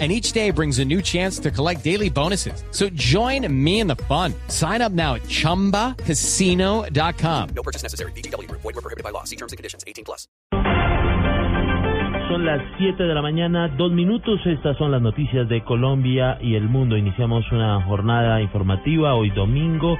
and each day brings a new chance to collect daily bonuses. So join me in the fun. Sign up now at ChumbaCasino.com. No purchase necessary. BGW. Void were prohibited by law. See terms and conditions. 18 plus. Son las 7 de la mañana, dos minutos. Estas son las noticias de Colombia y el mundo. Iniciamos una jornada informativa hoy domingo,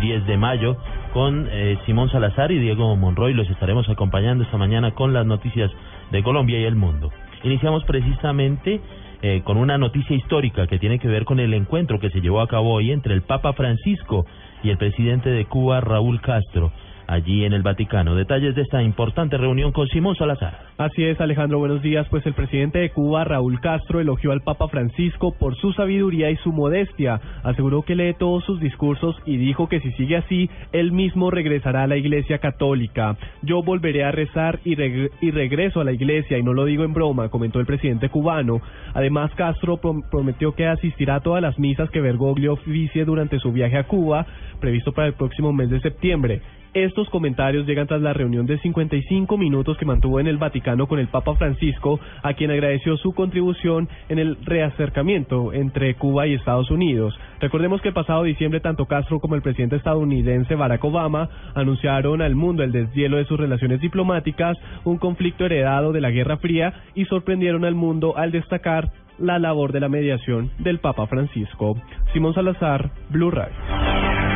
10 de mayo, con eh, Simón Salazar y Diego Monroy. Los estaremos acompañando esta mañana con las noticias de Colombia y el mundo. Iniciamos precisamente eh, con una noticia histórica que tiene que ver con el encuentro que se llevó a cabo hoy entre el Papa Francisco y el presidente de Cuba, Raúl Castro allí en el Vaticano. Detalles de esta importante reunión con Simón Salazar. Así es, Alejandro, buenos días. Pues el presidente de Cuba, Raúl Castro, elogió al Papa Francisco por su sabiduría y su modestia. Aseguró que lee todos sus discursos y dijo que si sigue así, él mismo regresará a la Iglesia Católica. Yo volveré a rezar y, y regreso a la Iglesia y no lo digo en broma, comentó el presidente cubano. Además, Castro prometió que asistirá a todas las misas que Bergoglio oficie durante su viaje a Cuba, previsto para el próximo mes de septiembre. Estos comentarios llegan tras la reunión de 55 minutos que mantuvo en el Vaticano con el Papa Francisco, a quien agradeció su contribución en el reacercamiento entre Cuba y Estados Unidos. Recordemos que el pasado diciembre tanto Castro como el presidente estadounidense Barack Obama anunciaron al mundo el deshielo de sus relaciones diplomáticas, un conflicto heredado de la Guerra Fría y sorprendieron al mundo al destacar la labor de la mediación del Papa Francisco. Simón Salazar, Blue Radio.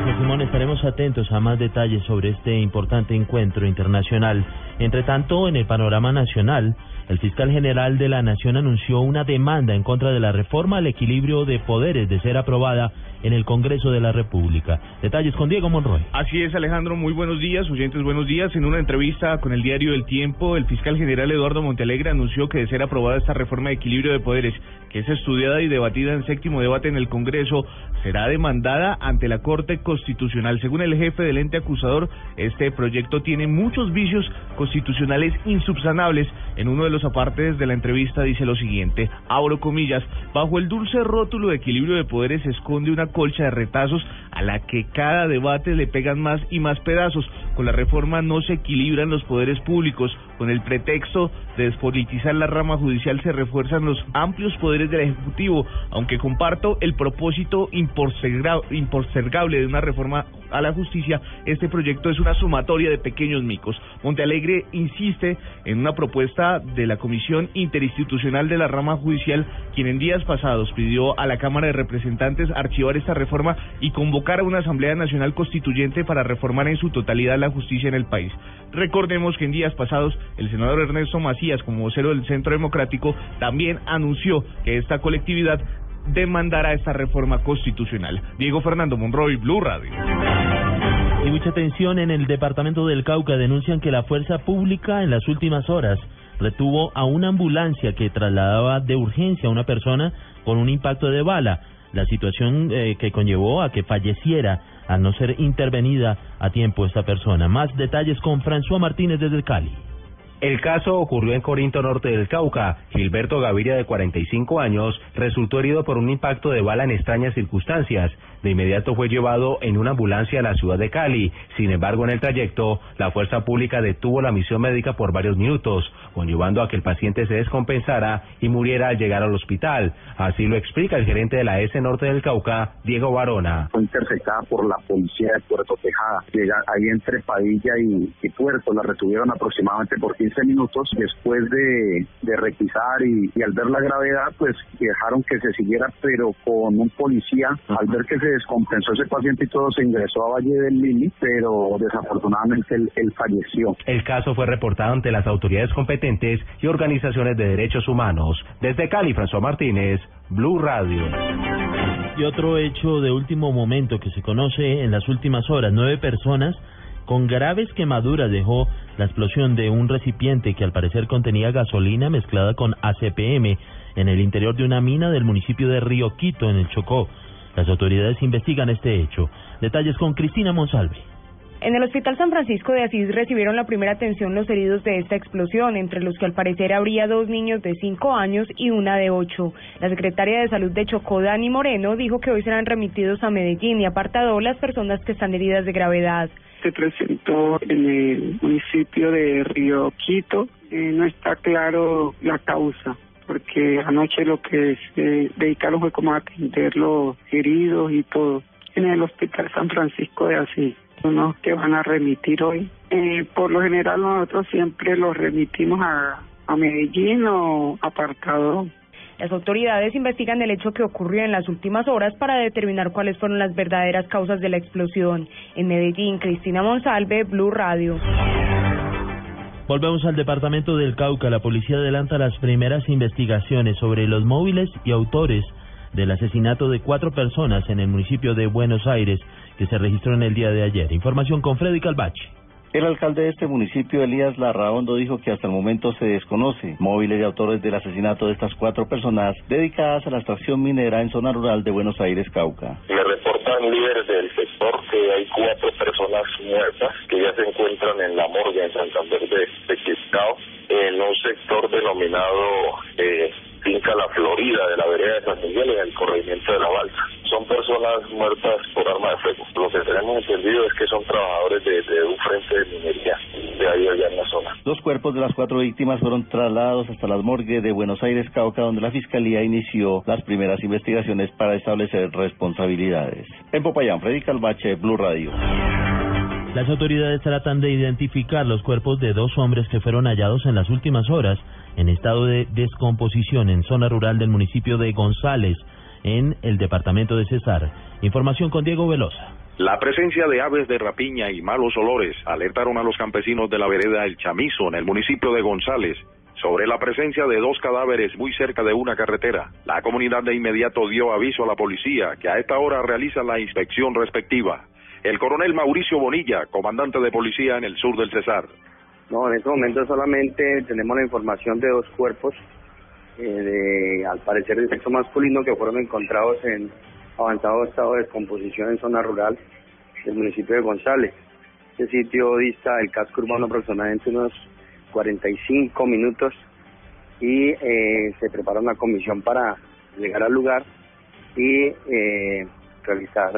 Gracias, Simón. Estaremos atentos a más detalles sobre este importante encuentro internacional. Entre tanto, en el panorama nacional, el fiscal general de la Nación anunció una demanda en contra de la reforma al equilibrio de poderes de ser aprobada en el Congreso de la República. Detalles con Diego Monroy. Así es, Alejandro. Muy buenos días, oyentes, buenos días. En una entrevista con el diario El Tiempo, el fiscal general Eduardo Montealegre anunció que de ser aprobada esta reforma de equilibrio de poderes, que es estudiada y debatida en séptimo debate en el Congreso, será demandada ante la Corte Constitucional. Según el jefe del ente acusador, este proyecto tiene muchos vicios constitucionales insubsanables. En uno de los apartes de la entrevista dice lo siguiente, abro comillas, bajo el dulce rótulo de equilibrio de poderes se esconde una colcha de retazos a la que cada debate le pegan más y más pedazos. Con la reforma no se equilibran los poderes públicos. Con el pretexto de despolitizar la rama judicial se refuerzan los amplios poderes del Ejecutivo, aunque comparto el propósito impostergable de una reforma a la justicia, este proyecto es una sumatoria de pequeños micos. Montealegre insiste en una propuesta de la Comisión Interinstitucional de la Rama Judicial, quien en días pasados pidió a la Cámara de Representantes archivar esta reforma y convocar a una Asamblea Nacional Constituyente para reformar en su totalidad la justicia en el país. Recordemos que en días pasados el senador Ernesto Macías, como vocero del Centro Democrático, también anunció que esta colectividad demandará esta reforma constitucional. Diego Fernando Monroy, Blue Radio. Y mucha atención en el departamento del Cauca denuncian que la fuerza pública en las últimas horas retuvo a una ambulancia que trasladaba de urgencia a una persona con un impacto de bala. La situación eh, que conllevó a que falleciera al no ser intervenida a tiempo esta persona. Más detalles con François Martínez desde Cali. El caso ocurrió en Corinto Norte del Cauca. Gilberto Gaviria, de 45 años, resultó herido por un impacto de bala en extrañas circunstancias. De inmediato fue llevado en una ambulancia a la ciudad de Cali. Sin embargo, en el trayecto, la fuerza pública detuvo la misión médica por varios minutos, conllevando a que el paciente se descompensara y muriera al llegar al hospital. Así lo explica el gerente de la S Norte del Cauca, Diego Barona. Fue interceptada por la policía de Puerto Tejada. Llega ahí entre Padilla y, Puerto, la retuvieron aproximadamente por 15 minutos. Después de, de requisar y, y al ver la gravedad, pues dejaron que se siguiera, pero con un policía, al ver que se descompensó ese paciente y todo, se ingresó a Valle del Lili, pero desafortunadamente él, falleció. El caso fue reportado ante las autoridades competentes y organizaciones de derechos humanos. Desde Cali, François Martínez, Blue Radio. Y otro hecho de último momento que se conoce en las últimas horas, nueve personas con graves quemaduras dejó la explosión de un recipiente que al parecer contenía gasolina mezclada con ACPM en el interior de una mina del municipio de Río Quito, en el Chocó. Las autoridades investigan este hecho. Detalles con Cristina Monsalve. En el Hospital San Francisco de Asís recibieron la primera atención los heridos de esta explosión, entre los que al parecer habría dos niños de cinco años y una de ocho. La secretaria de Salud de Chocó, Dani Moreno, dijo que hoy serán remitidos a Medellín y apartado las personas que están heridas de gravedad. Se presentó en el municipio de Río Quito. Eh, no está claro la causa porque anoche lo que se dedicaron fue como atender los heridos y todo en el Hospital San Francisco de Asís unos que van a remitir hoy. Eh, por lo general nosotros siempre los remitimos a, a Medellín o apartado. Las autoridades investigan el hecho que ocurrió en las últimas horas para determinar cuáles fueron las verdaderas causas de la explosión. En Medellín, Cristina Monsalve, Blue Radio. Volvemos al departamento del Cauca. La policía adelanta las primeras investigaciones sobre los móviles y autores del asesinato de cuatro personas en el municipio de Buenos Aires que se registró en el día de ayer. Información con Freddy Calvache. El alcalde de este municipio, Elías Larraondo, dijo que hasta el momento se desconoce móviles y autores del asesinato de estas cuatro personas dedicadas a la extracción minera en zona rural de Buenos Aires, Cauca. Me reportan líderes del sector que hay cuatro personas muertas que ya se encuentran en la morgue en Santander de, de en un sector denominado eh, Finca La Florida de la vereda de San Miguel en el corregimiento de la Balsa. Son personas muertas por arma de fuego. Lo que tenemos entendido es que son trabajadores de, de un frente de minería de ahí allá en la zona. Los cuerpos de las cuatro víctimas fueron trasladados hasta las morgues de Buenos Aires, Cauca, donde la Fiscalía inició las primeras investigaciones para establecer responsabilidades. En Popayán, Freddy Calvache, Blue Radio. Las autoridades tratan de identificar los cuerpos de dos hombres que fueron hallados en las últimas horas en estado de descomposición en zona rural del municipio de González, en el departamento de Cesar. Información con Diego Velosa. La presencia de aves de rapiña y malos olores alertaron a los campesinos de la vereda El Chamizo, en el municipio de González, sobre la presencia de dos cadáveres muy cerca de una carretera. La comunidad de inmediato dio aviso a la policía, que a esta hora realiza la inspección respectiva. El coronel Mauricio Bonilla, comandante de policía en el sur del Cesar. No, en este momento solamente tenemos la información de dos cuerpos, eh, de, al parecer de sexo masculino, que fueron encontrados en avanzado estado de descomposición en zona rural del municipio de González. Este sitio dista del casco urbano aproximadamente unos 45 minutos y eh, se prepara una comisión para llegar al lugar y eh, realizar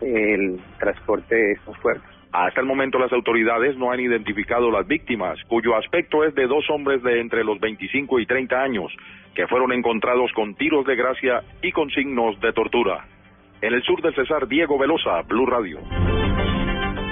el transporte de estos cuerpos. Hasta el momento las autoridades no han identificado las víctimas, cuyo aspecto es de dos hombres de entre los 25 y 30 años, que fueron encontrados con tiros de gracia y con signos de tortura. En el sur del Cesar, Diego Velosa, Blue Radio.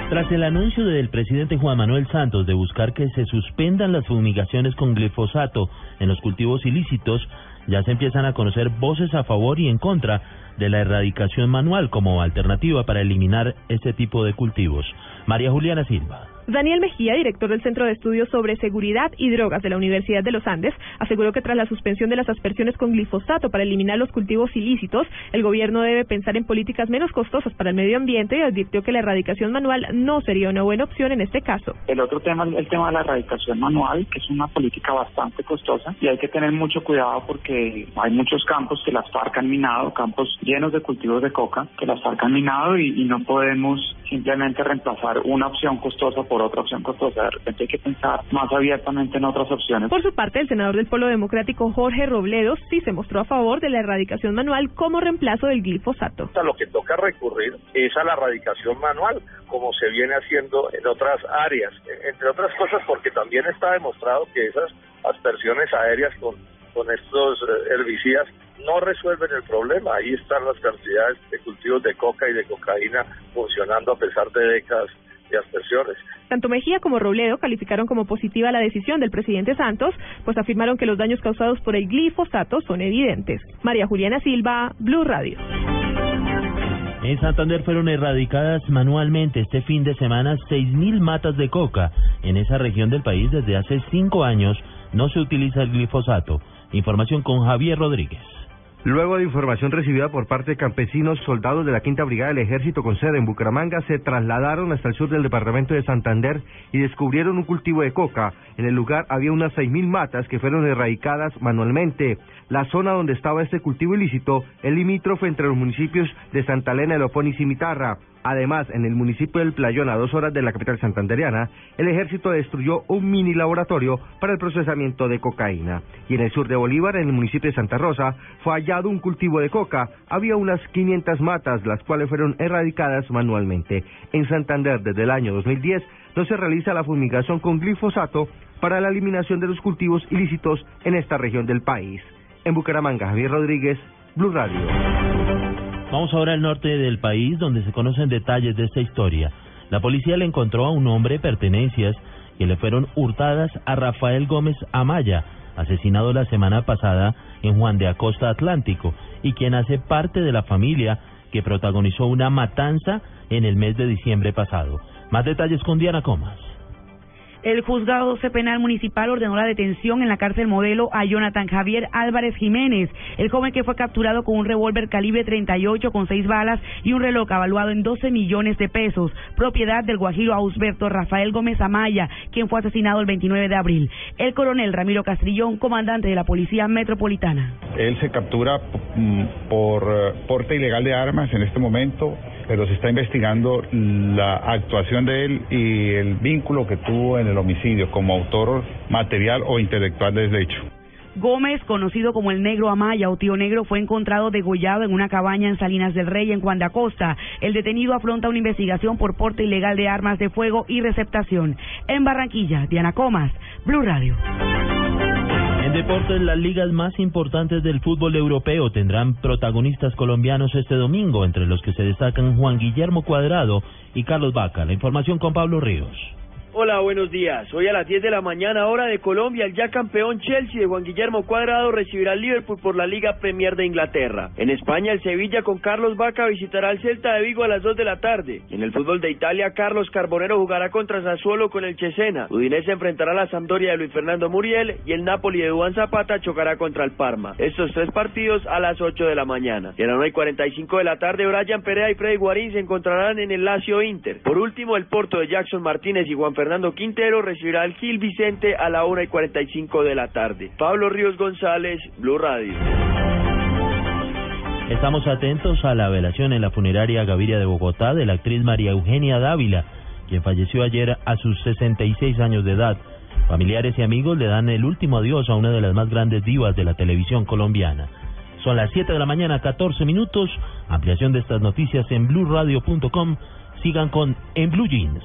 Tras el anuncio del presidente Juan Manuel Santos de buscar que se suspendan las fumigaciones con glifosato en los cultivos ilícitos, ya se empiezan a conocer voces a favor y en contra de la erradicación manual como alternativa para eliminar este tipo de cultivos. María Juliana Silva. Daniel Mejía, director del Centro de Estudios sobre Seguridad y Drogas de la Universidad de los Andes, aseguró que tras la suspensión de las aspersiones con glifosato para eliminar los cultivos ilícitos, el gobierno debe pensar en políticas menos costosas para el medio ambiente y advirtió que la erradicación manual no sería una buena opción en este caso. El otro tema es el tema de la erradicación manual, que es una política bastante costosa y hay que tener mucho cuidado porque hay muchos campos que las FARC han minado, campos llenos de cultivos de coca que las FARC han minado y, y no podemos simplemente reemplazar una opción costosa por otra opción costosa. De repente hay que pensar más abiertamente en otras opciones. Por su parte, el senador del Polo Democrático Jorge Robledo sí se mostró a favor de la erradicación manual como reemplazo del glifosato. Lo que toca recurrir es a la erradicación manual, como se viene haciendo en otras áreas, entre otras cosas porque también está demostrado que esas aspersiones aéreas con, con estos eh, herbicidas no resuelven el problema. Ahí están las cantidades de cultivos de coca y de cocaína funcionando a pesar de décadas de aspersiones. Tanto Mejía como Robledo calificaron como positiva la decisión del presidente Santos, pues afirmaron que los daños causados por el glifosato son evidentes. María Juliana Silva, Blue Radio. En Santander fueron erradicadas manualmente este fin de semana 6.000 matas de coca. En esa región del país desde hace cinco años no se utiliza el glifosato. Información con Javier Rodríguez. Luego de información recibida por parte de campesinos, soldados de la Quinta Brigada del Ejército con sede en Bucaramanga se trasladaron hasta el sur del departamento de Santander y descubrieron un cultivo de coca. En el lugar había unas 6.000 matas que fueron erradicadas manualmente. La zona donde estaba este cultivo ilícito es limítrofe entre los municipios de Santa Elena, Lopón y Cimitarra. Además, en el municipio del Playón, a dos horas de la capital santanderiana, el ejército destruyó un mini laboratorio para el procesamiento de cocaína. Y en el sur de Bolívar, en el municipio de Santa Rosa, fue hallado un cultivo de coca. Había unas 500 matas, las cuales fueron erradicadas manualmente. En Santander, desde el año 2010, no se realiza la fumigación con glifosato para la eliminación de los cultivos ilícitos en esta región del país. En Bucaramanga, Javier Rodríguez, Blue Radio. Vamos ahora al norte del país, donde se conocen detalles de esta historia. La policía le encontró a un hombre pertenencias que le fueron hurtadas a Rafael Gómez Amaya, asesinado la semana pasada en Juan de Acosta Atlántico, y quien hace parte de la familia que protagonizó una matanza en el mes de diciembre pasado. Más detalles con Diana Comas. El juzgado 12 penal municipal ordenó la detención en la cárcel modelo a Jonathan Javier Álvarez Jiménez, el joven que fue capturado con un revólver calibre 38 con seis balas y un reloj avaluado en 12 millones de pesos, propiedad del guajiro Ausberto Rafael Gómez Amaya, quien fue asesinado el 29 de abril. El coronel Ramiro Castrillón, comandante de la Policía Metropolitana. Él se captura mm, por eh, porte ilegal de armas en este momento pero se está investigando la actuación de él y el vínculo que tuvo en el homicidio como autor material o intelectual del hecho. Gómez, conocido como el Negro Amaya o Tío Negro, fue encontrado degollado en una cabaña en Salinas del Rey, en Juan de Acosta. El detenido afronta una investigación por porte ilegal de armas de fuego y receptación. En Barranquilla, Diana Comas, Blue Radio. En deportes, las ligas más importantes del fútbol europeo tendrán protagonistas colombianos este domingo, entre los que se destacan Juan Guillermo Cuadrado y Carlos Vaca. La información con Pablo Ríos. Hola, buenos días. Hoy a las 10 de la mañana, hora de Colombia, el ya campeón Chelsea de Juan Guillermo Cuadrado recibirá al Liverpool por la Liga Premier de Inglaterra. En España, el Sevilla con Carlos Vaca visitará al Celta de Vigo a las 2 de la tarde. En el fútbol de Italia, Carlos Carbonero jugará contra Sassuolo con el Cesena. Udinese enfrentará a la Sampdoria de Luis Fernando Muriel y el Napoli de Juan Zapata chocará contra el Parma. Estos tres partidos a las 8 de la mañana. Y a las 9 y 45 de la tarde, Brian Perea y Freddy Guarín se encontrarán en el Lazio Inter. Por último, el Porto de Jackson Martínez y Juan Fernando Quintero recibirá al Gil Vicente a la 1 y 45 de la tarde. Pablo Ríos González, Blue Radio. Estamos atentos a la velación en la funeraria Gaviria de Bogotá de la actriz María Eugenia Dávila, quien falleció ayer a sus 66 años de edad. Familiares y amigos le dan el último adiós a una de las más grandes divas de la televisión colombiana. Son las 7 de la mañana, 14 minutos. Ampliación de estas noticias en blurradio.com. Sigan con En Blue Jeans.